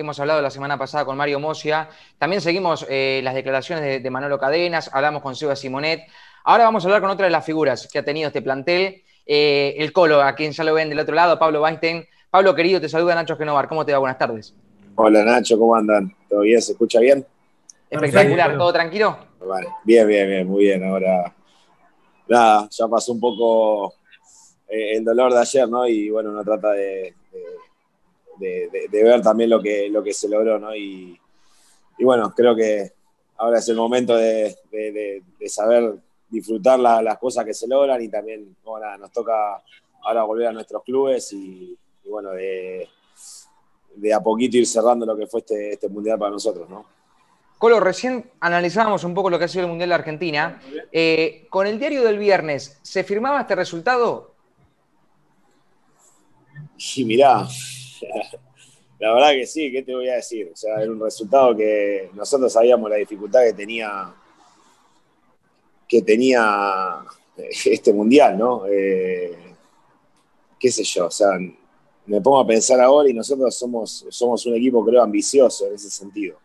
hemos hablado la semana pasada con Mario Mosia, también seguimos eh, las declaraciones de, Manolo Cadenas, hablamos con Seba Simonet. Ahora vamos a hablar con otra de las figuras que ha tenido este plantel, eh, el Colo, a quien ya lo ven del otro lado, Pablo Weinstein. Pablo, querido, te saluda Nacho Genovar. ¿Cómo te va? Buenas tardes. Hola Nacho, ¿cómo andan? ¿Todo bien? ¿Se escucha bien? Espectacular, ¿todo tranquilo? Vale, bien, bien, bien, muy bien. Ahora, nada, ya pasó un poco eh, el dolor de ayer, ¿no? Y bueno, uno trata de, de, ver también lo que, lo que se logró, ¿no? Y, bueno, creo que ahora es el momento de, saber disfrutar las cosas que se logran y también, bueno, nos toca ahora volver a nuestros clubes y, bueno, de, a poquito ir cerrando lo que fue este, este mundial para nosotros, ¿no? Colo, recién analizábamos un poco lo que ha sido el Mundial de Argentina. Eh, con el diario del viernes, ¿se firmaba este resultado? Sí, mirá, la verdad que sí, ¿qué te voy a decir? O sea, era un resultado que nosotros sabíamos la dificultad que tenía que tenía este mundial, ¿no? Eh, qué sé yo, o sea, me pongo a pensar ahora y nosotros somos, somos un equipo, creo, ambicioso en ese sentido.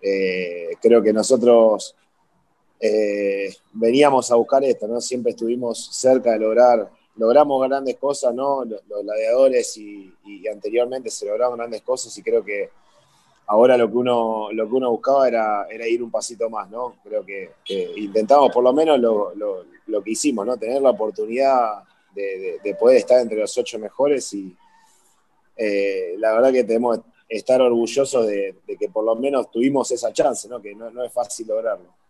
Eh, creo que nosotros eh, veníamos a buscar esto, ¿no? Siempre estuvimos cerca de lograr logramos grandes cosas, ¿no? Los, gladiadores y, anteriormente se lograron grandes cosas y creo que ahora lo que uno, lo que uno buscaba era, era ir un pasito más, ¿no? Creo que, intentamos por lo menos lo, que hicimos, ¿no? Tener la oportunidad de, poder estar entre los ocho mejores y eh, la verdad que tenemos que estar orgullosos de, que por lo menos tuvimos esa chance, ¿no? Que no, no es fácil lograrlo.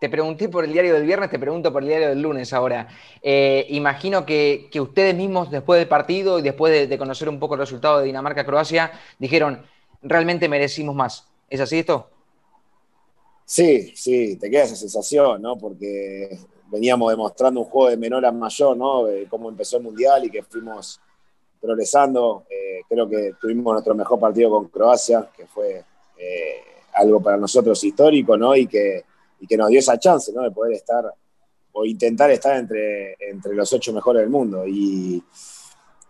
Te pregunté por el diario del viernes, te pregunto por el diario del lunes ahora. Eh, imagino que, ustedes mismos, después del partido y después de, conocer un poco el resultado de Dinamarca-Croacia, dijeron, realmente merecimos más. ¿Es así esto? Sí, sí, te queda esa sensación, ¿no? Porque veníamos demostrando un juego de menor a mayor, ¿no? De cómo empezó el Mundial y que fuimos progresando. Eh, creo que tuvimos nuestro mejor partido con Croacia, que fue eh, algo para nosotros histórico, ¿no? Y que y que nos dio esa chance, ¿no? De poder estar o intentar estar entre, entre los ocho mejores del mundo. Y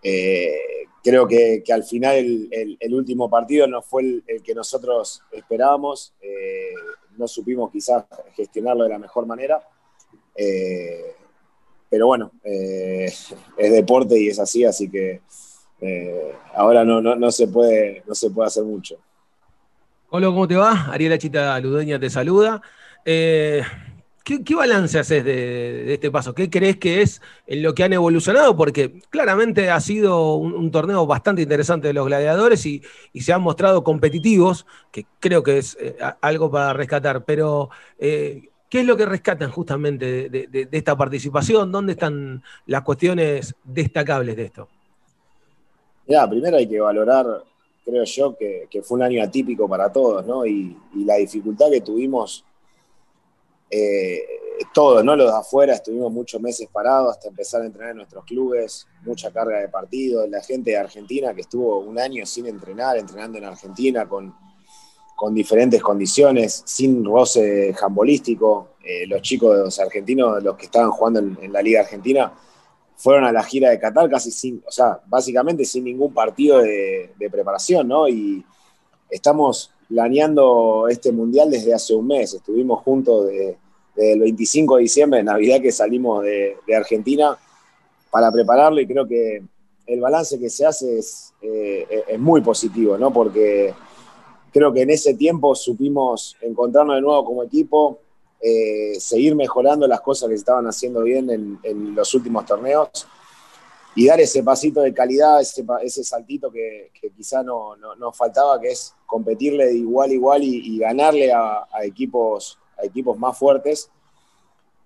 eh, creo que, al final el, último partido no fue el, que nosotros esperábamos. Eh, no supimos quizás gestionarlo de la mejor manera. Eh, pero bueno, es deporte y es así, así que ahora no, no, se puede, no se puede hacer mucho. Hola, ¿cómo te va? Ariela Chita Ludeña te saluda. Eh, ¿qué, balance haces de, este paso? ¿Qué crees que es en lo que han evolucionado? Porque claramente ha sido un, torneo bastante interesante de los gladiadores y, se han mostrado competitivos, que creo que es eh, algo para rescatar. Pero, eh, ¿qué es lo que rescatan justamente de, esta participación? ¿Dónde están las cuestiones destacables de esto? Ya, primero hay que valorar creo yo que, fue un año atípico para todos, ¿no? y, la dificultad que tuvimos eh, todo, ¿no? Los de afuera estuvimos muchos meses parados hasta empezar a entrenar en nuestros clubes, mucha carga de partidos, la gente de Argentina que estuvo un año sin entrenar, entrenando en Argentina con, con diferentes condiciones, sin roce jambolístico. Eh, los chicos argentinos, los que estaban jugando en, la Liga Argentina, fueron a la gira de Qatar casi sin, o sea, básicamente sin ningún partido de, de preparación, ¿no? Y estamos planeando este mundial desde hace un mes. Estuvimos juntos desde el 25 de diciembre, Navidad, que salimos de, Argentina para prepararlo y creo que el balance que se hace es, eh, es muy positivo, ¿no? Porque creo que en ese tiempo supimos encontrarnos de nuevo como equipo, eh, seguir mejorando las cosas que estaban haciendo bien en los últimos torneos y dar ese pasito de calidad, ese, ese saltito que, quizá no, nos faltaba, que es competirle de igual a igual y, ganarle a, equipos, a equipos más fuertes.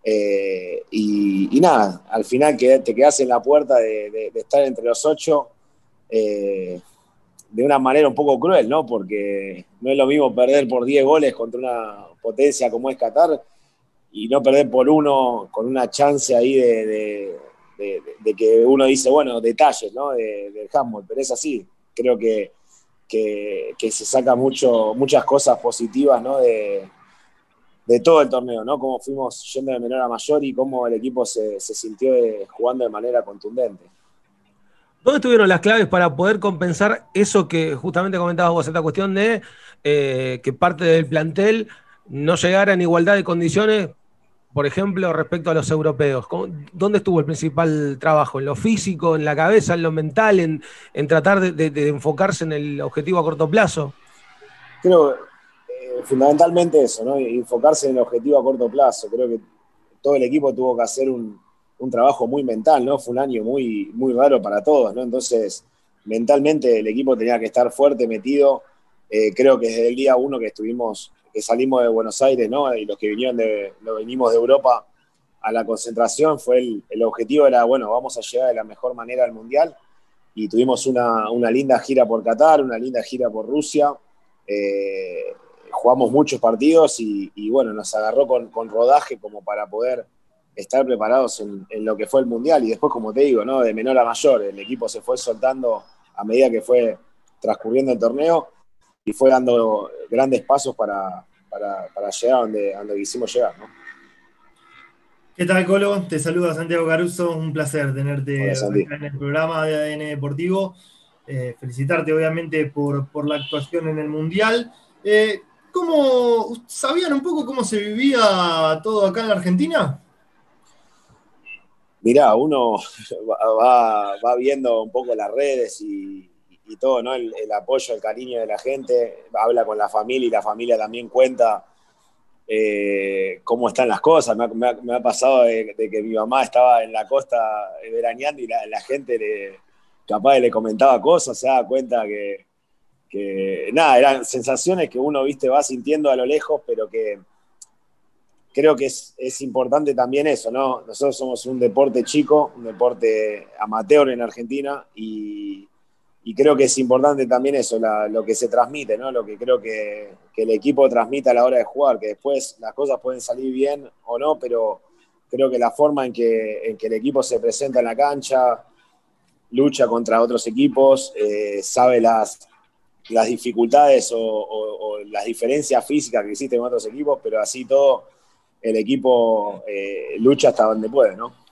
Eh, y, nada, al final que te quedas en la puerta de, estar entre los ocho eh, de una manera un poco cruel, ¿no? Porque no es lo mismo perder por 10 goles contra una potencia como es Qatar y no perder por uno con una chance ahí de, que uno dice, bueno, detalles ¿no? del handball, pero es así. Creo que, que, se saca mucho, muchas cosas positivas ¿no? de, de todo el torneo, ¿no? Cómo fuimos yendo de menor a mayor y cómo el equipo se, sintió jugando de manera contundente. ¿Dónde estuvieron las claves para poder compensar eso que justamente comentabas vos, esta cuestión de eh, que parte del plantel no llegara en igualdad de condiciones, por ejemplo, respecto a los europeos? ¿Dónde estuvo el principal trabajo? ¿En lo físico, en la cabeza, en lo mental, en, tratar de, enfocarse en el objetivo a corto plazo? Creo eh, fundamentalmente eso, ¿no? enfocarse en el objetivo a corto plazo. Creo que todo el equipo tuvo que hacer un, trabajo muy mental, ¿no? Fue un año muy, muy raro para todos, ¿no? Entonces, mentalmente el equipo tenía que estar fuerte, metido. Eh, creo que desde el día uno que estuvimos, que salimos de Buenos Aires, ¿no? Y los que vinieron de, lo venimos de Europa a la concentración, fue el, objetivo era, bueno, vamos a llegar de la mejor manera al Mundial. Y tuvimos una, linda gira por Qatar, una linda gira por Rusia. Eh, jugamos muchos partidos y, bueno, nos agarró con, con rodaje como para poder estar preparados en, lo que fue el Mundial y después, como te digo, ¿no? de menor a mayor, el equipo se fue soltando a medida que fue transcurriendo el torneo y fue dando grandes pasos para, llegar a donde, donde quisimos llegar. ¿no? ¿Qué tal, Colo? Te saluda Santiago Caruso, un placer tenerte en el programa de ADN Deportivo. Eh, felicitarte, obviamente, por, la actuación en el Mundial. Eh, ¿Cómo sabían un poco cómo se vivía todo acá en la Argentina? mirá, uno va, viendo un poco las redes y, todo, ¿no? El, apoyo, el cariño de la gente, habla con la familia y la familia también cuenta eh, cómo están las cosas. Me ha, pasado de, que mi mamá estaba en la costa veraneando y la, gente le, capaz le comentaba cosas, se da cuenta que, que, nada, eran sensaciones que uno, viste, va sintiendo a lo lejos, pero que creo que es, importante también eso, ¿no? Nosotros somos un deporte chico, un deporte amateur en Argentina y, creo que es importante también eso, lo que se transmite, ¿no? Lo que creo que, el equipo transmite a la hora de jugar, que después las cosas pueden salir bien o no, pero creo que la forma en que, el equipo se presenta en la cancha, lucha contra otros equipos, eh, sabe las, las dificultades o, o, las diferencias físicas que existen en otros equipos, pero así todo el equipo eh, lucha hasta donde puede, ¿no?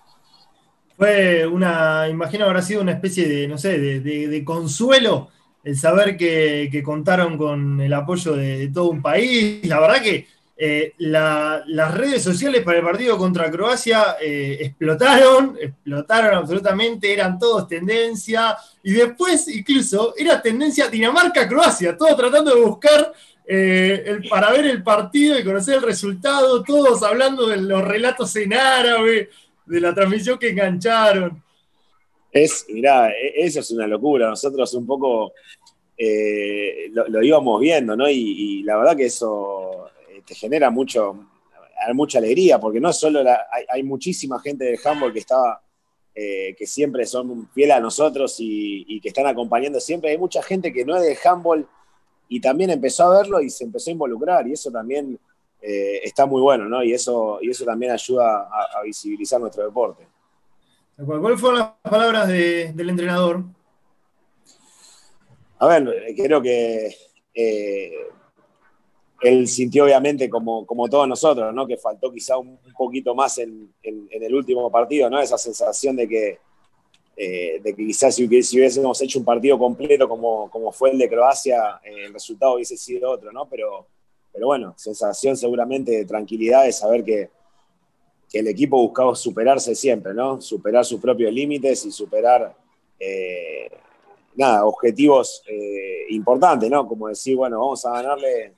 Fue una, imagino habrá sido una especie de, no sé, de, consuelo el saber que, contaron con el apoyo de, todo un país. La verdad que eh, las redes sociales para el partido contra Croacia eh, explotaron, explotaron absolutamente, eran todos tendencia, y después incluso era tendencia Dinamarca-Croacia, todos tratando de buscar eh, para ver el partido y conocer el resultado, todos hablando de los relatos en árabe, de la transmisión que engancharon. Es, mirá, e, eso es una locura. Nosotros un poco eh, lo, íbamos viendo, ¿no? Y, la verdad que eso eh, te genera mucho, mucha alegría, porque no solo hay, muchísima gente del handball que estaba, que siempre son fieles a nosotros y, y, que están acompañando siempre. Hay mucha gente que no es de handball y también empezó a verlo y se empezó a involucrar y eso también eh, está muy bueno, ¿no? Y eso, y eso también ayuda a, visibilizar nuestro deporte. ¿Cuáles fueron las palabras del entrenador? A ver, creo que eh, él sintió obviamente como, como todos nosotros, ¿no? Que faltó quizá un, poquito más en, en, el último partido, ¿no? Esa sensación de que, eh, de que quizás si, hubiésemos hecho un partido completo como, como fue el de Croacia, eh, el resultado hubiese sido otro, ¿no? Pero, pero bueno, sensación seguramente de tranquilidad de saber que, el equipo buscaba superarse siempre, ¿no? Superar sus propios límites y superar, eh, nada, objetivos importantes, ¿no? Como decir, bueno, vamos a ganarle,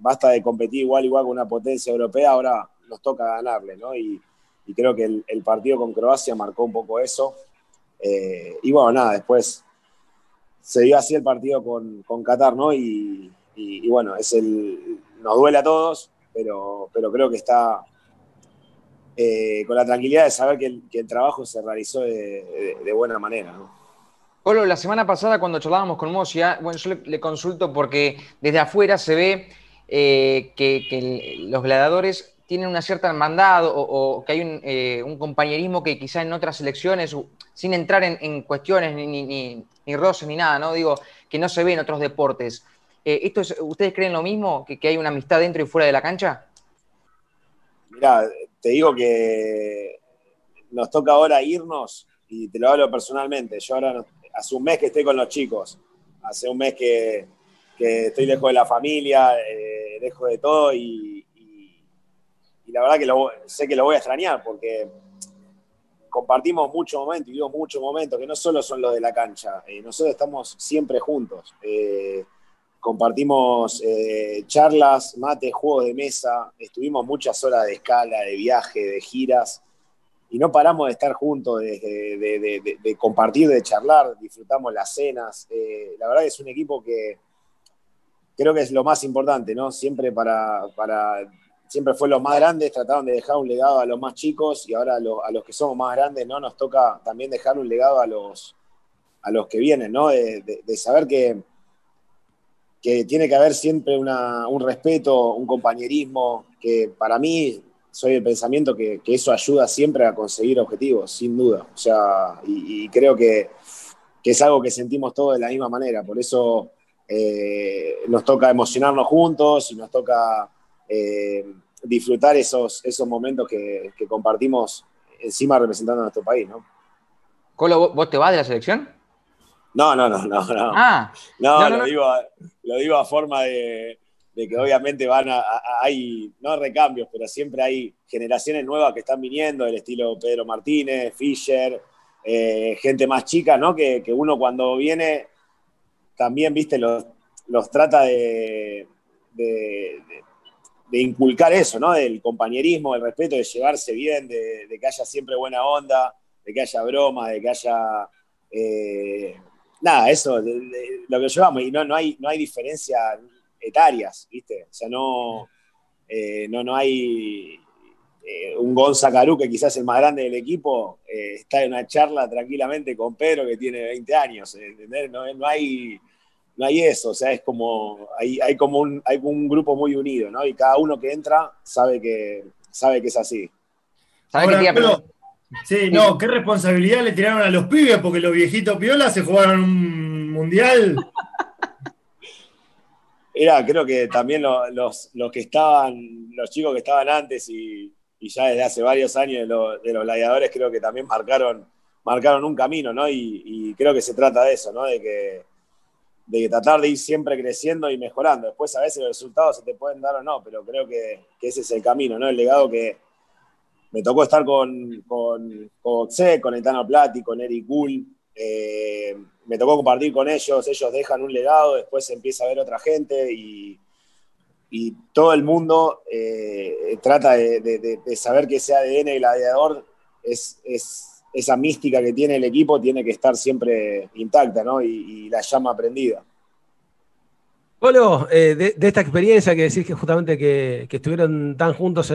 basta de competir igual, igual con una potencia europea, ahora nos toca ganarle, ¿no? Y, creo que el, partido con Croacia marcó un poco eso. Eh, y bueno, nada, después se dio así el partido con, con Qatar, ¿no? Y, bueno, es el, nos duele a todos, pero, pero creo que está eh, con la tranquilidad de saber que el, trabajo se realizó de, buena manera, ¿no? Polo, la semana pasada cuando charlábamos con Mosia, bueno, yo le, consulto porque desde afuera se ve eh, que, los gladiadores tienen una cierta hermandad o, que hay un, compañerismo que quizá en otras selecciones sin entrar en, cuestiones ni, ni, ni, roces ni nada, ¿no? Digo, que no se ve en otros deportes. Eh, ¿esto es, ¿Ustedes creen lo mismo? ¿Que, hay una amistad dentro y fuera de la cancha? Mira, te digo que nos toca ahora irnos y te lo hablo personalmente. Yo ahora hace un mes que estoy con los chicos, hace un mes que, estoy lejos de la familia, eh, lejos de todo y, la verdad que sé que lo voy a extrañar porque compartimos muchos momentos y digo muchos momentos que no solo son los de la cancha, eh, nosotros estamos siempre juntos. Eh, compartimos charlas, mates, juegos de mesa, estuvimos muchas horas de escala, de viaje, de giras y no paramos de estar juntos, de, compartir, de charlar, disfrutamos las cenas. Eh, la verdad es un equipo que creo que es lo más importante, ¿no? Siempre para, para siempre fue los más grandes, trataron de dejar un legado a los más chicos y ahora a, los que somos más grandes, ¿no? Nos toca también dejar un legado a los, a los que vienen, ¿no? De, saber que, que tiene que haber siempre un respeto, un compañerismo, que para mí soy el pensamiento que, eso ayuda siempre a conseguir objetivos, sin duda. O sea, y, creo que, es algo que sentimos todos de la misma manera. Por eso eh, nos toca emocionarnos juntos y nos toca eh, disfrutar esos, esos momentos que, compartimos encima representando a nuestro país, ¿no? Colo, ¿vos te vas de la selección? No, no, no, no, no. Ah, no, lo, Digo, lo digo a forma de, de que obviamente van a, hay, no recambios, pero siempre hay generaciones nuevas que están viniendo, del estilo Pedro Martínez, Fischer, eh, gente más chica, ¿no? Que, uno cuando viene también, viste, los, los trata de, de, inculcar eso, ¿no? Del compañerismo, del respeto, de llevarse bien, de, que haya siempre buena onda, de que haya broma, de que haya... Eh, nada, eso, lo que llevamos, y no, no, hay, no hay diferencia, etarias, ¿viste? O sea, no, eh, no, no hay eh, un Gonza Carú, que quizás es el más grande del equipo, eh, está en una charla tranquilamente con Pedro, que tiene 20 años, ¿entendés? No, hay, no hay eso, o sea, es como, hay, hay como un, hay un grupo muy unido, ¿no? Y cada uno que entra sabe que, sabe que es así. Sí, no, qué responsabilidad le tiraron a los pibes, porque los viejitos piola se jugaron un mundial era, creo que también los, los, que estaban, los chicos que estaban antes y, ya desde hace varios años de, de, los gladiadores, creo que también marcaron, marcaron un camino, ¿no? Y, creo que se trata de eso, ¿no? De que, de tratar de ir siempre creciendo y mejorando. Después a veces los resultados se te pueden dar o no, pero creo que, ese es el camino, ¿no? El legado que me tocó estar con, con, con con Etano Plati, con Eric Gull, eh, me tocó compartir con ellos, ellos dejan un legado, después empieza a ver otra gente y, todo el mundo eh, trata de, saber que ese ADN gladiador es, es, esa mística que tiene el equipo tiene que estar siempre intacta ¿no? y, la llama prendida. Polo, eh, de, esta experiencia que decís que justamente que, estuvieron tan juntos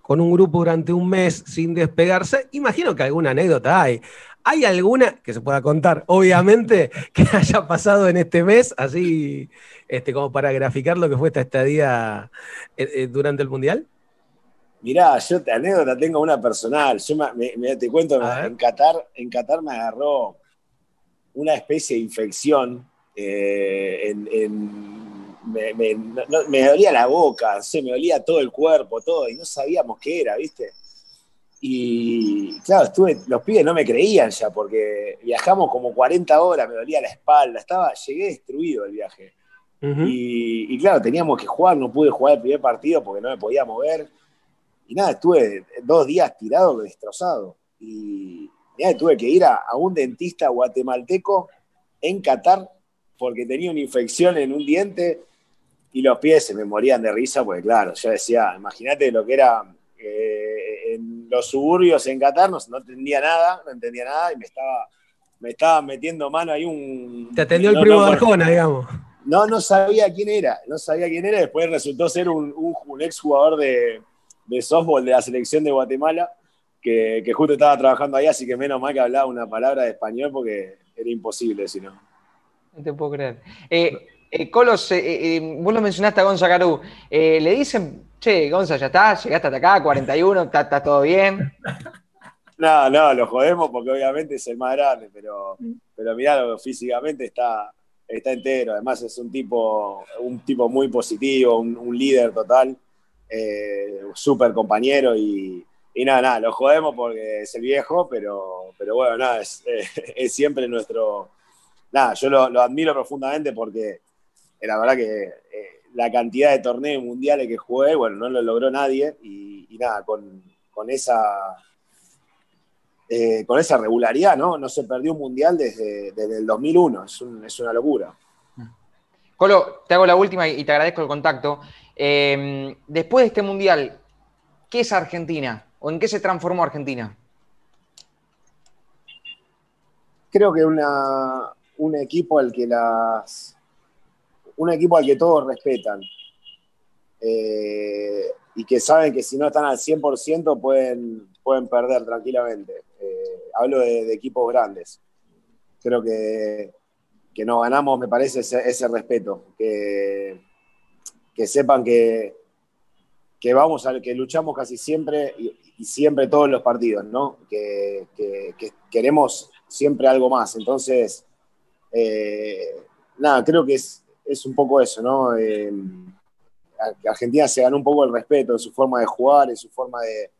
con, un grupo durante un mes sin despegarse, imagino que alguna anécdota hay. ¿Hay alguna que se pueda contar, obviamente, que haya pasado en este mes, así este, como para graficar lo que fue esta estadía eh, eh, durante el Mundial? Mirá, yo te anécdota tengo una personal. Yo me, te cuento, en Qatar, en Qatar me agarró una especie de infección. Eh, me, me, dolía la boca, se me dolía todo el cuerpo, todo, y no sabíamos qué era, ¿viste? Y claro, estuve, los pibes no me creían ya, porque viajamos como 40 horas, me dolía la espalda, estaba, llegué destruido el viaje. y, claro, teníamos que jugar, no pude jugar el primer partido porque no me podía mover. Y nada, estuve dos días tirado, destrozado. Y ya tuve que ir a, un dentista guatemalteco en Qatar porque tenía una infección en un diente y los pies se me morían de risa, porque claro, yo decía, imagínate lo que era eh, en los suburbios en Qatar, no, entendía nada, no entendía nada y me estaba, me estaba metiendo mano ahí un... Te atendió el primo de Arjona, digamos. No, no sabía quién era, no sabía quién era, después resultó ser un, un, ex jugador de, de, softball de la selección de Guatemala, que, justo estaba trabajando ahí, así que menos mal que hablaba una palabra de español porque era imposible si no. No te puedo creer. Eh, eh, Colos, vos lo mencionaste a Gonza Carú, le dicen che, Gonza, ya está, llegaste hasta acá, 41, está, todo bien. No, no, lo jodemos porque obviamente es el más grande, pero, pero mirá, físicamente está, está entero. Además es un tipo, un tipo muy positivo, un, líder total, eh, súper compañero y, nada, nada, lo jodemos porque es el viejo, pero, pero bueno, nada, es, siempre nuestro, nada, yo lo, admiro profundamente porque la verdad que eh, la cantidad de torneos mundiales que jugué, bueno, no lo logró nadie y, nada, con, esa... Eh, con esa regularidad, ¿no? No se perdió un mundial desde, el 2001, es, es una locura. Colo, te hago la última y te agradezco el contacto. Em, después de este mundial, ¿qué es Argentina? ¿O en qué se transformó Argentina? Creo que una, un equipo al que las. Un equipo al que todos respetan. Eh, y que saben que si no están al 100% pueden, pueden perder tranquilamente. Eh, hablo de, equipos grandes. Creo que, que nos ganamos, me parece, ese, respeto. Que, que sepan que, que vamos a, que luchamos casi siempre y, siempre todos los partidos, ¿no? Que, queremos siempre algo más. Entonces, eh, nada, creo que es, un poco eso, ¿no? Eh, Argentina se ganó un poco el respeto en su forma de jugar, en su forma de,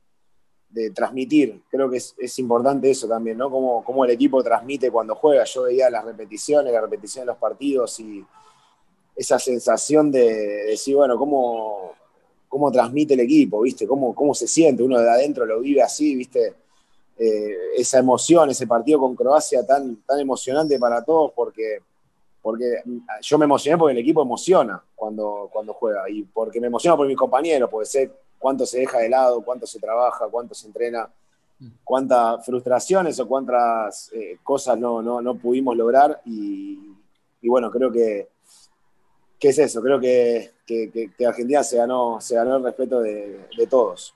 transmitir. Creo que es, importante eso también, ¿no? Cómo, el equipo transmite cuando juega. Yo veía las repeticiones, la repetición de los partidos y esa sensación de, de decir, bueno, cómo cómo transmite el equipo, ¿viste? Cómo, cómo se siente, uno de adentro lo vive así, ¿viste? Eh, esa emoción, ese partido con Croacia tan, tan emocionante para todos, porque, porque yo me emocioné porque el equipo emociona cuando, cuando juega, y porque me emociona por mis compañeros, porque sé cuánto se deja de lado, cuánto se trabaja, cuánto se entrena, cuántas frustraciones o cuántas eh, cosas no, no, pudimos lograr, y, bueno, creo que ¿qué es eso? Creo que, Argentina se ganó, se ganó el respeto de, todos.